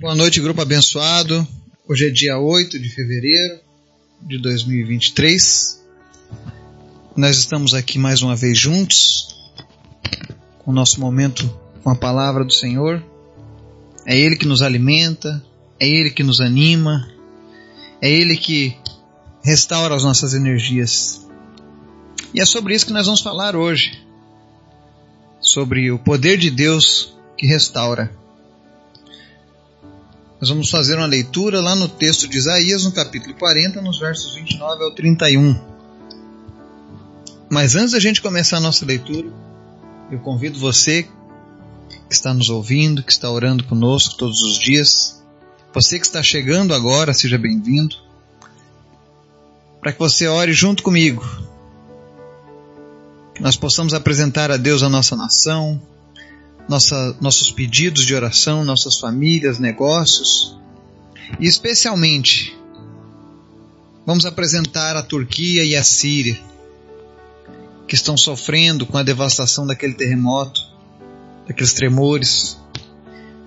Boa noite, grupo abençoado. Hoje é dia 8 de fevereiro de 2023. Nós estamos aqui mais uma vez juntos, com o nosso momento com a palavra do Senhor. É Ele que nos alimenta, é Ele que nos anima, é Ele que restaura as nossas energias. E é sobre isso que nós vamos falar hoje. Sobre o poder de Deus que restaura. Nós vamos fazer uma leitura lá no texto de Isaías, no capítulo 40, nos versos 29 ao 31. Mas antes da gente começar a nossa leitura, eu convido você que está nos ouvindo, que está orando conosco todos os dias, você que está chegando agora, seja bem-vindo, para que você ore junto comigo, que nós possamos apresentar a Deus a nossa nação, nossa, nossos pedidos de oração, nossas famílias, negócios. E especialmente, vamos apresentar a Turquia e a Síria, que estão sofrendo com a devastação daquele terremoto, daqueles tremores.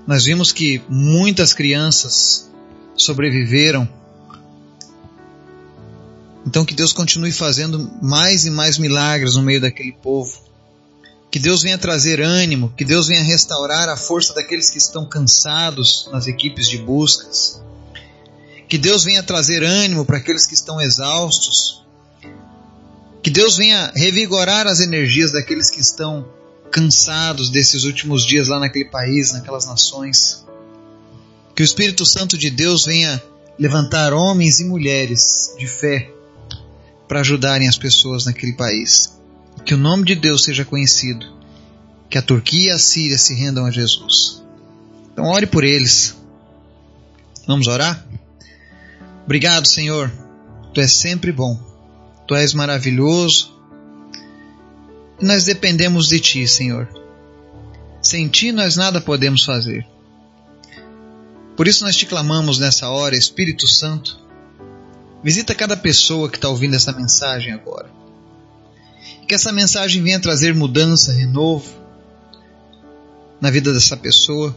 Nós vimos que muitas crianças sobreviveram. Então que Deus continue fazendo mais e mais milagres no meio daquele povo que Deus venha trazer ânimo, que Deus venha restaurar a força daqueles que estão cansados nas equipes de buscas. Que Deus venha trazer ânimo para aqueles que estão exaustos. Que Deus venha revigorar as energias daqueles que estão cansados desses últimos dias lá naquele país, naquelas nações. Que o Espírito Santo de Deus venha levantar homens e mulheres de fé para ajudarem as pessoas naquele país. Que o nome de Deus seja conhecido. Que a Turquia e a Síria se rendam a Jesus. Então ore por eles. Vamos orar? Obrigado, Senhor. Tu és sempre bom. Tu és maravilhoso. E nós dependemos de Ti, Senhor. Sem Ti nós nada podemos fazer. Por isso nós te clamamos nessa hora, Espírito Santo. Visita cada pessoa que está ouvindo essa mensagem agora que essa mensagem venha trazer mudança, renovo na vida dessa pessoa.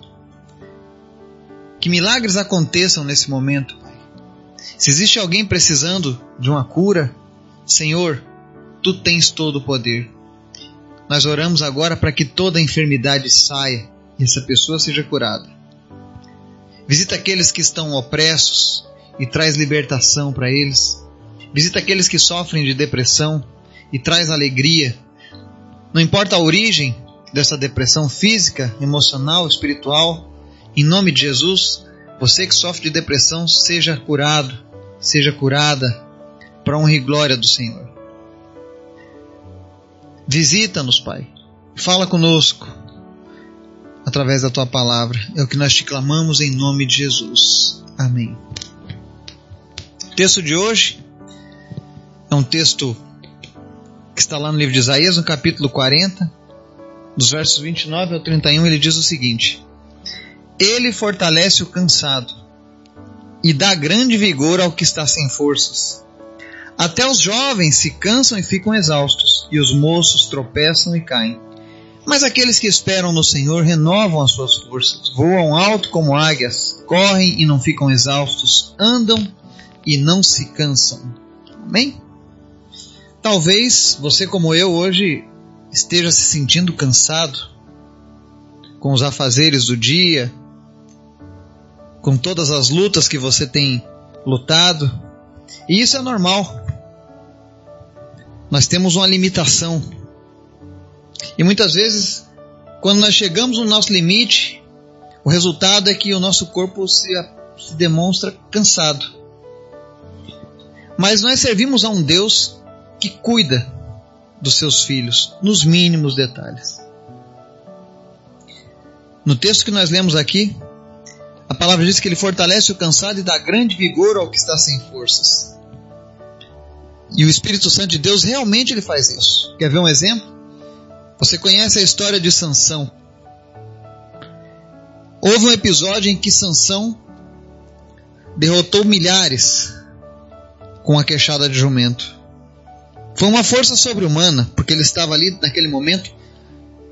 Que milagres aconteçam nesse momento, Pai. Se existe alguém precisando de uma cura, Senhor, tu tens todo o poder. Nós oramos agora para que toda enfermidade saia e essa pessoa seja curada. Visita aqueles que estão opressos e traz libertação para eles. Visita aqueles que sofrem de depressão e traz alegria. Não importa a origem dessa depressão física, emocional, espiritual, em nome de Jesus, você que sofre de depressão, seja curado, seja curada, para honra e glória do Senhor. Visita-nos, Pai. Fala conosco através da tua palavra. É o que nós te clamamos em nome de Jesus. Amém. O texto de hoje é um texto que está lá no livro de Isaías, no capítulo 40, dos versos 29 ao 31, ele diz o seguinte: Ele fortalece o cansado e dá grande vigor ao que está sem forças. Até os jovens se cansam e ficam exaustos, e os moços tropeçam e caem. Mas aqueles que esperam no Senhor renovam as suas forças, voam alto como águias, correm e não ficam exaustos, andam e não se cansam. Amém? Talvez você, como eu, hoje esteja se sentindo cansado com os afazeres do dia, com todas as lutas que você tem lutado, e isso é normal. Nós temos uma limitação. E muitas vezes, quando nós chegamos no nosso limite, o resultado é que o nosso corpo se, se demonstra cansado. Mas nós servimos a um Deus que cuida dos seus filhos nos mínimos detalhes. No texto que nós lemos aqui, a palavra diz que ele fortalece o cansado e dá grande vigor ao que está sem forças. E o Espírito Santo de Deus realmente ele faz isso. Quer ver um exemplo? Você conhece a história de Sansão? Houve um episódio em que Sansão derrotou milhares com a queixada de jumento. Foi uma força sobre-humana, porque ele estava ali naquele momento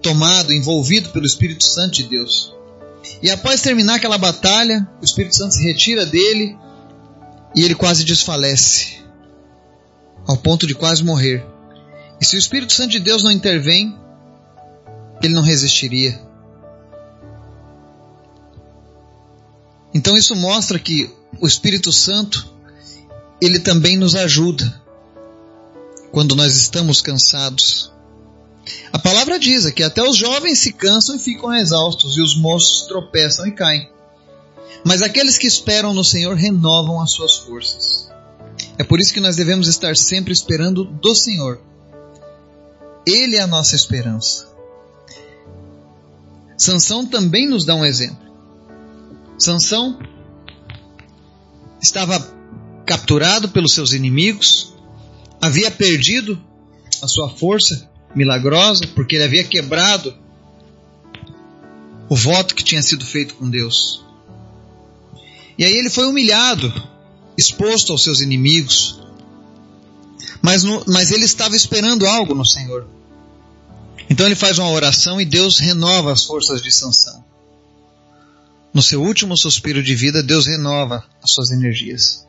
tomado, envolvido pelo Espírito Santo de Deus. E após terminar aquela batalha, o Espírito Santo se retira dele e ele quase desfalece, ao ponto de quase morrer. E se o Espírito Santo de Deus não intervém, ele não resistiria. Então isso mostra que o Espírito Santo ele também nos ajuda quando nós estamos cansados. A palavra diz que até os jovens se cansam e ficam exaustos, e os moços tropeçam e caem. Mas aqueles que esperam no Senhor renovam as suas forças. É por isso que nós devemos estar sempre esperando do Senhor. Ele é a nossa esperança. Sansão também nos dá um exemplo. Sansão estava capturado pelos seus inimigos, havia perdido a sua força milagrosa, porque ele havia quebrado o voto que tinha sido feito com Deus. E aí ele foi humilhado, exposto aos seus inimigos, mas, no, mas ele estava esperando algo no Senhor. Então ele faz uma oração e Deus renova as forças de Sansão. No seu último suspiro de vida, Deus renova as suas energias.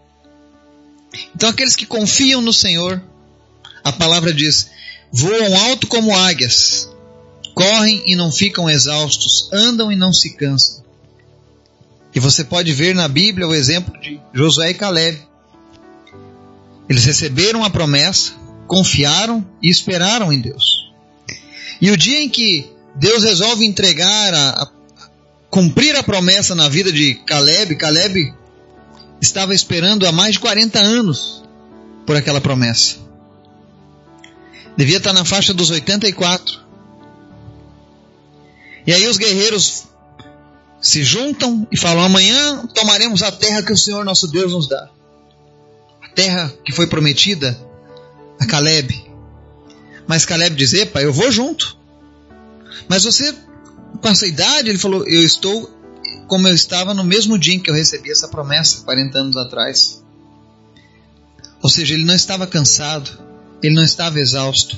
Então aqueles que confiam no Senhor, a palavra diz: voam alto como águias, correm e não ficam exaustos, andam e não se cansam. E você pode ver na Bíblia o exemplo de Josué e Caleb. Eles receberam a promessa, confiaram e esperaram em Deus. E o dia em que Deus resolve entregar a, a cumprir a promessa na vida de Caleb, Caleb estava esperando há mais de 40 anos por aquela promessa. Devia estar na faixa dos 84. E aí os guerreiros se juntam e falam: amanhã tomaremos a terra que o Senhor nosso Deus nos dá. A terra que foi prometida a Caleb. Mas Caleb diz: Epa, eu vou junto. Mas você, com essa idade, ele falou: Eu estou como eu estava no mesmo dia em que eu recebi essa promessa, 40 anos atrás. Ou seja, ele não estava cansado, ele não estava exausto,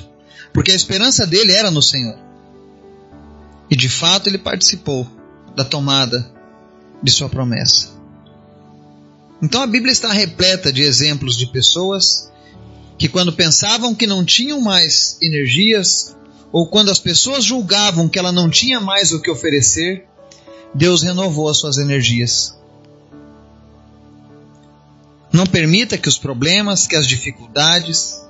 porque a esperança dele era no Senhor. E de fato ele participou da tomada de sua promessa. Então a Bíblia está repleta de exemplos de pessoas que, quando pensavam que não tinham mais energias, ou quando as pessoas julgavam que ela não tinha mais o que oferecer, Deus renovou as suas energias. Não permita que os problemas, que as dificuldades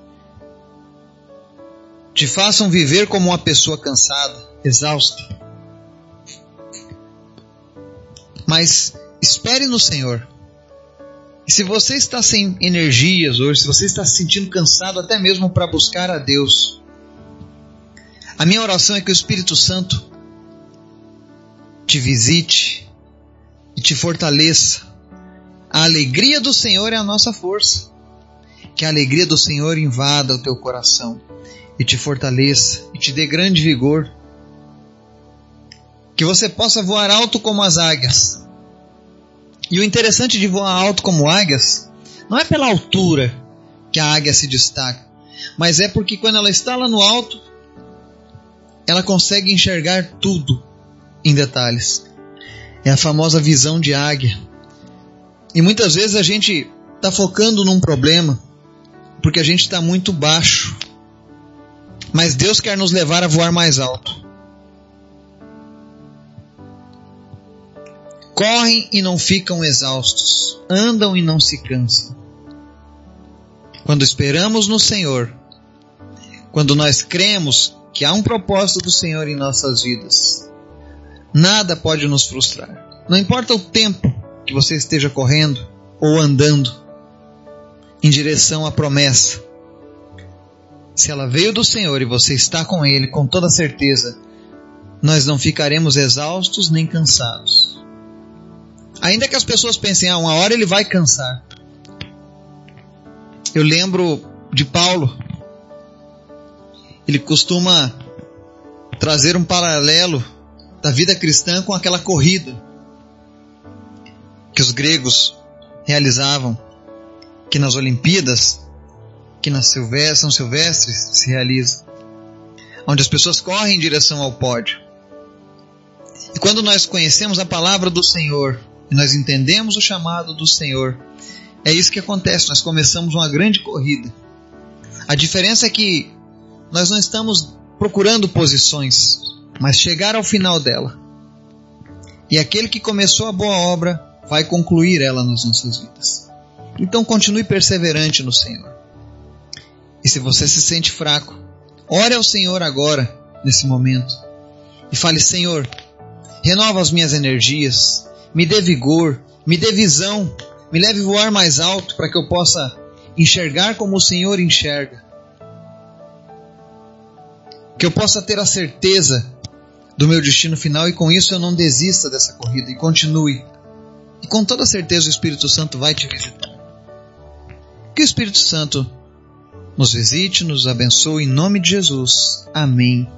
te façam viver como uma pessoa cansada, exausta. Mas espere no Senhor. E se você está sem energias hoje, se você está se sentindo cansado até mesmo para buscar a Deus, a minha oração é que o Espírito Santo te visite e te fortaleça. A alegria do Senhor é a nossa força. Que a alegria do Senhor invada o teu coração e te fortaleça e te dê grande vigor. Que você possa voar alto como as águias. E o interessante de voar alto como águias não é pela altura que a águia se destaca, mas é porque quando ela está lá no alto, ela consegue enxergar tudo em detalhes. É a famosa visão de águia. E muitas vezes a gente está focando num problema porque a gente está muito baixo. Mas Deus quer nos levar a voar mais alto. Correm e não ficam exaustos, andam e não se cansam. Quando esperamos no Senhor, quando nós cremos que há um propósito do Senhor em nossas vidas, Nada pode nos frustrar. Não importa o tempo que você esteja correndo ou andando em direção à promessa. Se ela veio do Senhor e você está com Ele, com toda certeza, nós não ficaremos exaustos nem cansados. Ainda que as pessoas pensem, ah, uma hora ele vai cansar. Eu lembro de Paulo. Ele costuma trazer um paralelo da vida cristã com aquela corrida que os gregos realizavam, que nas Olimpíadas, que na Silvestre, São Silvestres se realiza, onde as pessoas correm em direção ao pódio. E quando nós conhecemos a palavra do Senhor e nós entendemos o chamado do Senhor, é isso que acontece, nós começamos uma grande corrida. A diferença é que nós não estamos procurando posições, mas chegar ao final dela. E aquele que começou a boa obra vai concluir ela nas nossas vidas. Então continue perseverante no Senhor. E se você se sente fraco, ore ao Senhor agora, nesse momento, e fale: Senhor, renova as minhas energias, me dê vigor, me dê visão, me leve voar mais alto para que eu possa enxergar como o Senhor enxerga. Que eu possa ter a certeza do meu destino final e com isso eu não desista dessa corrida e continue. E com toda certeza o Espírito Santo vai te visitar. Que o Espírito Santo nos visite, nos abençoe em nome de Jesus. Amém